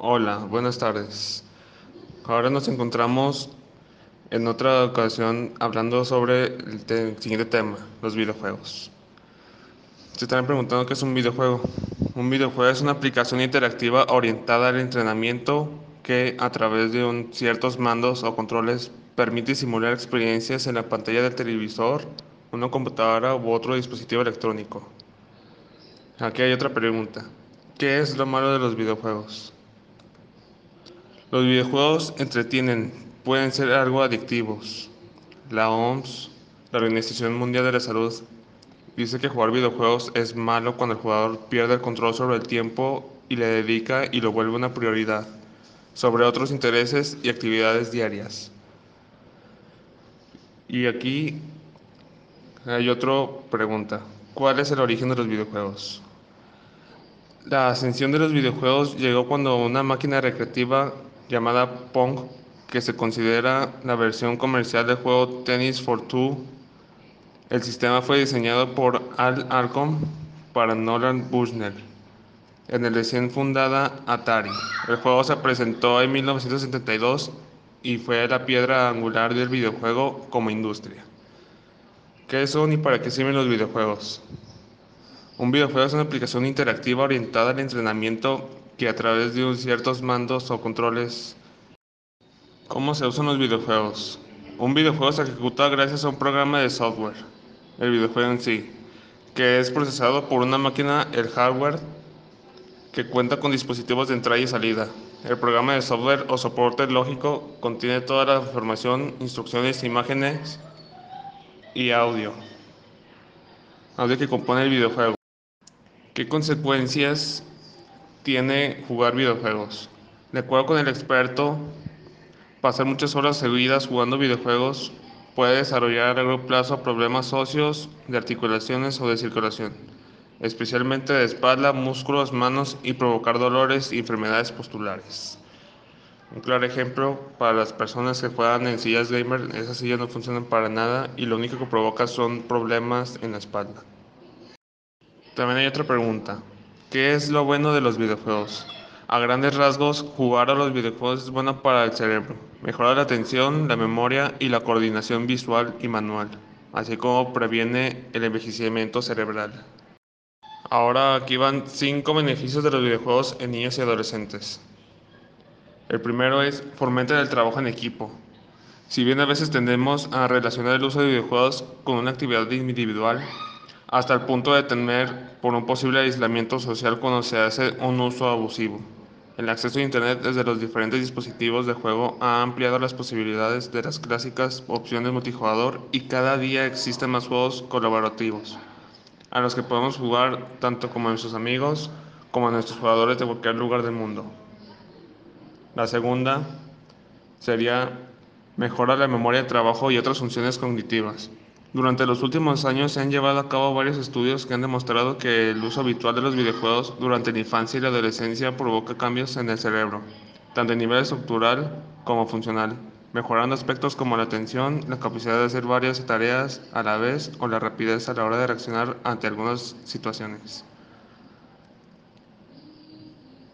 Hola, buenas tardes. Ahora nos encontramos en otra ocasión hablando sobre el te- siguiente tema, los videojuegos. Se están preguntando qué es un videojuego. Un videojuego es una aplicación interactiva orientada al entrenamiento que a través de ciertos mandos o controles permite simular experiencias en la pantalla del televisor, una computadora u otro dispositivo electrónico. Aquí hay otra pregunta. ¿Qué es lo malo de los videojuegos? Los videojuegos entretienen, pueden ser algo adictivos. La OMS, la Organización Mundial de la Salud, dice que jugar videojuegos es malo cuando el jugador pierde el control sobre el tiempo y le dedica y lo vuelve una prioridad sobre otros intereses y actividades diarias. Y aquí hay otra pregunta. ¿Cuál es el origen de los videojuegos? La ascensión de los videojuegos llegó cuando una máquina recreativa llamada Pong, que se considera la versión comercial del juego Tennis for Two, el sistema fue diseñado por Al Arcom para Nolan Bushnell en el recién fundada Atari. El juego se presentó en 1972 y fue la piedra angular del videojuego como industria. ¿Qué son y para qué sirven los videojuegos? Un videojuego es una aplicación interactiva orientada al entrenamiento que a través de ciertos mandos o controles. ¿Cómo se usan los videojuegos? Un videojuego se ejecuta gracias a un programa de software, el videojuego en sí, que es procesado por una máquina, el hardware, que cuenta con dispositivos de entrada y salida. El programa de software o soporte lógico contiene toda la información, instrucciones, imágenes y audio. Audio que compone el videojuego. ¿Qué consecuencias tiene jugar videojuegos? De acuerdo con el experto, pasar muchas horas seguidas jugando videojuegos puede desarrollar a largo plazo problemas socios, de articulaciones o de circulación, especialmente de espalda, músculos, manos y provocar dolores y enfermedades postulares. Un claro ejemplo para las personas que juegan en sillas gamer, esas sillas no funcionan para nada y lo único que provoca son problemas en la espalda. También hay otra pregunta. ¿Qué es lo bueno de los videojuegos? A grandes rasgos, jugar a los videojuegos es bueno para el cerebro. Mejora la atención, la memoria y la coordinación visual y manual, así como previene el envejecimiento cerebral. Ahora aquí van 5 beneficios de los videojuegos en niños y adolescentes. El primero es fomentar el trabajo en equipo. Si bien a veces tendemos a relacionar el uso de videojuegos con una actividad individual, hasta el punto de temer por un posible aislamiento social cuando se hace un uso abusivo. El acceso a Internet desde los diferentes dispositivos de juego ha ampliado las posibilidades de las clásicas opciones multijugador y cada día existen más juegos colaborativos, a los que podemos jugar tanto como nuestros amigos como nuestros jugadores de cualquier lugar del mundo. La segunda sería mejorar la memoria de trabajo y otras funciones cognitivas. Durante los últimos años se han llevado a cabo varios estudios que han demostrado que el uso habitual de los videojuegos durante la infancia y la adolescencia provoca cambios en el cerebro, tanto a nivel estructural como funcional, mejorando aspectos como la atención, la capacidad de hacer varias tareas a la vez o la rapidez a la hora de reaccionar ante algunas situaciones.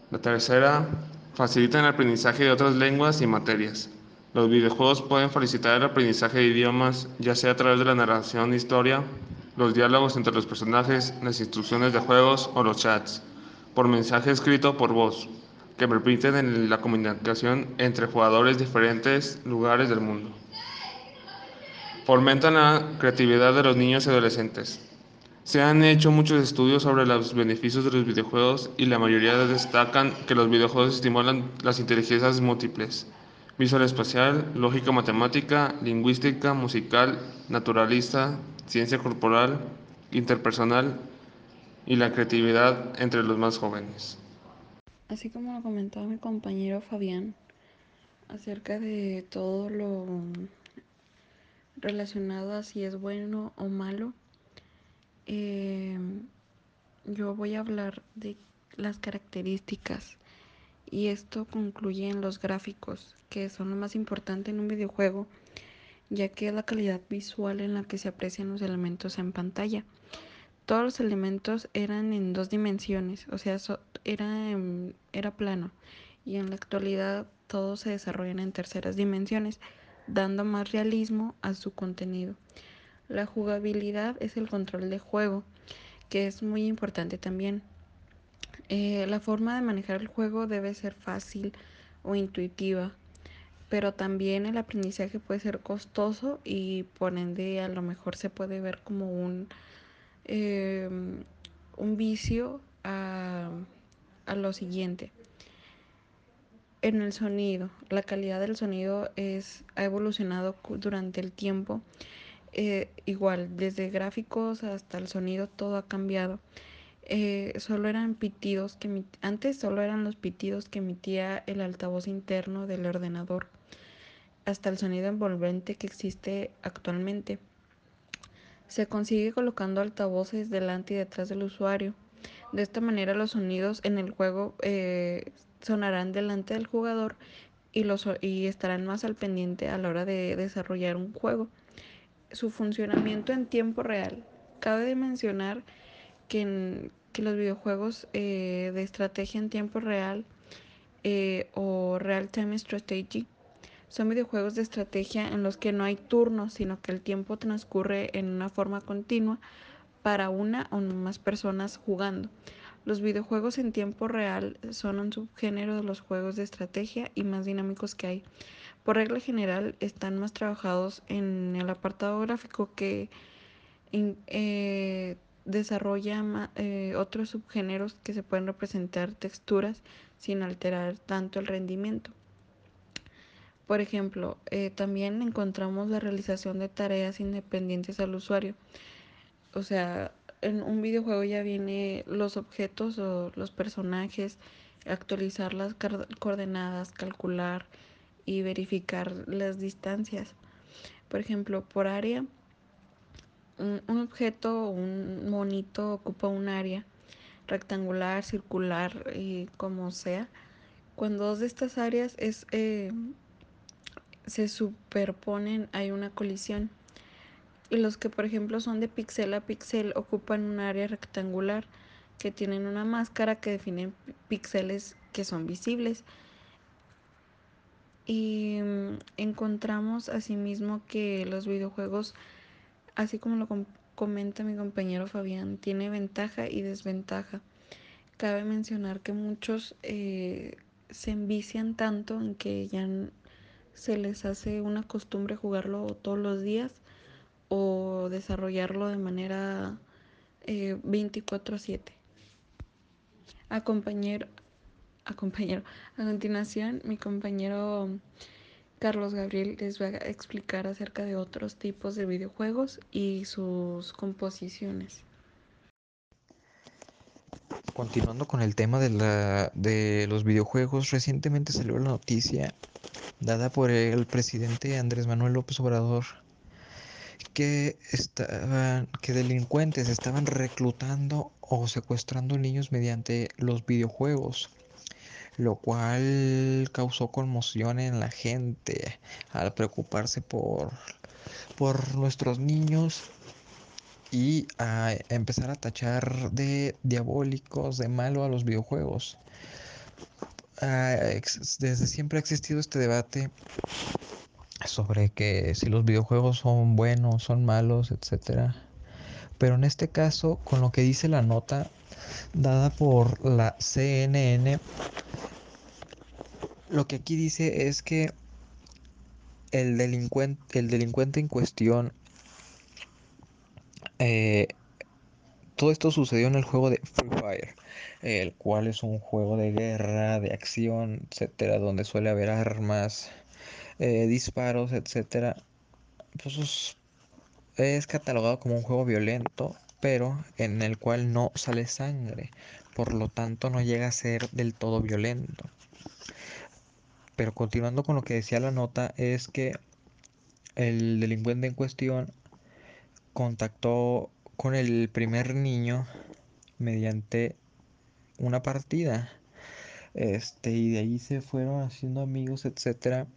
La tercera, facilitan el aprendizaje de otras lenguas y materias. Los videojuegos pueden facilitar el aprendizaje de idiomas, ya sea a través de la narración de historia, los diálogos entre los personajes, las instrucciones de juegos o los chats, por mensaje escrito por voz, que permiten la comunicación entre jugadores de diferentes lugares del mundo. Fomentan la creatividad de los niños y adolescentes. Se han hecho muchos estudios sobre los beneficios de los videojuegos y la mayoría destacan que los videojuegos estimulan las inteligencias múltiples visual espacial, lógica matemática, lingüística, musical, naturalista, ciencia corporal, interpersonal y la creatividad entre los más jóvenes. Así como lo comentaba mi compañero Fabián acerca de todo lo relacionado a si es bueno o malo, eh, yo voy a hablar de las características y esto concluye en los gráficos, que son lo más importante en un videojuego, ya que es la calidad visual en la que se aprecian los elementos en pantalla. Todos los elementos eran en dos dimensiones, o sea, era, era plano y en la actualidad todos se desarrollan en terceras dimensiones, dando más realismo a su contenido. La jugabilidad es el control de juego, que es muy importante también. Eh, la forma de manejar el juego debe ser fácil o intuitiva, pero también el aprendizaje puede ser costoso y por ende a lo mejor se puede ver como un, eh, un vicio a, a lo siguiente. En el sonido, la calidad del sonido es, ha evolucionado durante el tiempo. Eh, igual, desde gráficos hasta el sonido, todo ha cambiado. Eh, solo eran pitidos que antes solo eran los pitidos que emitía el altavoz interno del ordenador hasta el sonido envolvente que existe actualmente. Se consigue colocando altavoces delante y detrás del usuario. De esta manera los sonidos en el juego eh, sonarán delante del jugador y, los, y estarán más al pendiente a la hora de desarrollar un juego. Su funcionamiento en tiempo real. Cabe mencionar que, en, los videojuegos eh, de estrategia en tiempo real eh, o real time strategy son videojuegos de estrategia en los que no hay turnos, sino que el tiempo transcurre en una forma continua para una o más personas jugando. Los videojuegos en tiempo real son un subgénero de los juegos de estrategia y más dinámicos que hay. Por regla general están más trabajados en el apartado gráfico que eh, desarrolla eh, otros subgéneros que se pueden representar texturas sin alterar tanto el rendimiento. Por ejemplo, eh, también encontramos la realización de tareas independientes al usuario. O sea, en un videojuego ya viene los objetos o los personajes, actualizar las coordenadas, calcular y verificar las distancias. Por ejemplo, por área, un, un objeto, un monito ocupa un área rectangular, circular y como sea. Cuando dos de estas áreas es eh, se superponen, hay una colisión. Y los que por ejemplo son de píxel a píxel ocupan un área rectangular que tienen una máscara que define píxeles que son visibles. Y mm, encontramos asimismo que los videojuegos, así como lo comenta mi compañero Fabián, tiene ventaja y desventaja. Cabe mencionar que muchos eh, se envician tanto en que ya se les hace una costumbre jugarlo todos los días o desarrollarlo de manera eh, 24/7. A compañero, a compañero, a continuación mi compañero Carlos Gabriel les va a explicar acerca de otros tipos de videojuegos y sus composiciones. Continuando con el tema de, la, de los videojuegos, recientemente salió la noticia dada por el presidente Andrés Manuel López Obrador que estaban que delincuentes estaban reclutando o secuestrando niños mediante los videojuegos lo cual causó conmoción en la gente al preocuparse por por nuestros niños y a empezar a tachar de diabólicos, de malo a los videojuegos. Ah, desde siempre ha existido este debate sobre que si los videojuegos son buenos, son malos, etcétera. Pero en este caso, con lo que dice la nota dada por la CNN, lo que aquí dice es que el delincuente, el delincuente en cuestión, eh, todo esto sucedió en el juego de Free Fire el cual es un juego de guerra, de acción, etcétera, donde suele haber armas, eh, disparos, etcétera. Pues es catalogado como un juego violento, pero en el cual no sale sangre, por lo tanto no llega a ser del todo violento. Pero continuando con lo que decía la nota, es que el delincuente en cuestión contactó con el primer niño mediante una partida. Este, y de ahí se fueron haciendo amigos, etcétera,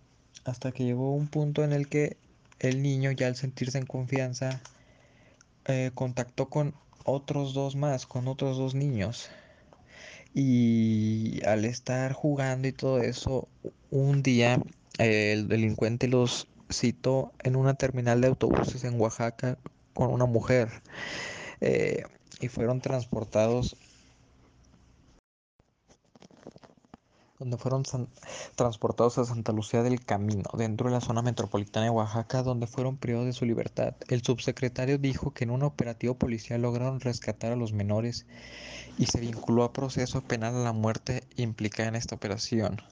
hasta que llegó un punto en el que el niño, ya al sentirse en confianza, eh, contactó con otros dos más, con otros dos niños. Y al estar jugando y todo eso, un día eh, el delincuente los citó en una terminal de autobuses en Oaxaca con una mujer eh, y fueron transportados donde fueron transportados a Santa Lucía del Camino, dentro de la zona metropolitana de Oaxaca, donde fueron privados de su libertad. El subsecretario dijo que en un operativo policial lograron rescatar a los menores y se vinculó a proceso penal a la muerte implicada en esta operación.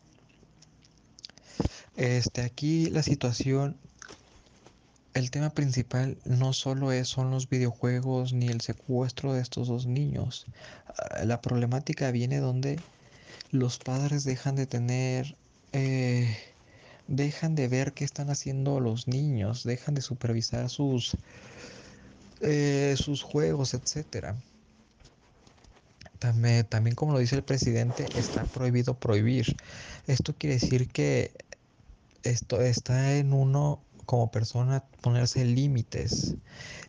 Este, aquí la situación, el tema principal no solo es, son los videojuegos ni el secuestro de estos dos niños. Ah, la problemática viene donde los padres dejan de tener, eh, dejan de ver qué están haciendo los niños, dejan de supervisar sus, eh, sus juegos, etcétera. También, también, como lo dice el presidente, está prohibido prohibir. Esto quiere decir que esto está en uno como persona ponerse límites.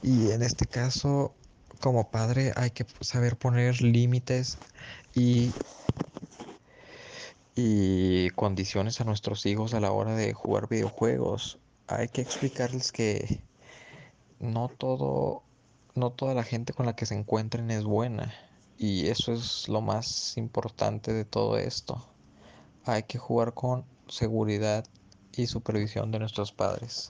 Y en este caso, como padre, hay que saber poner límites y y condiciones a nuestros hijos a la hora de jugar videojuegos. Hay que explicarles que no todo, no toda la gente con la que se encuentren es buena. Y eso es lo más importante de todo esto. Hay que jugar con seguridad y supervisión de nuestros padres.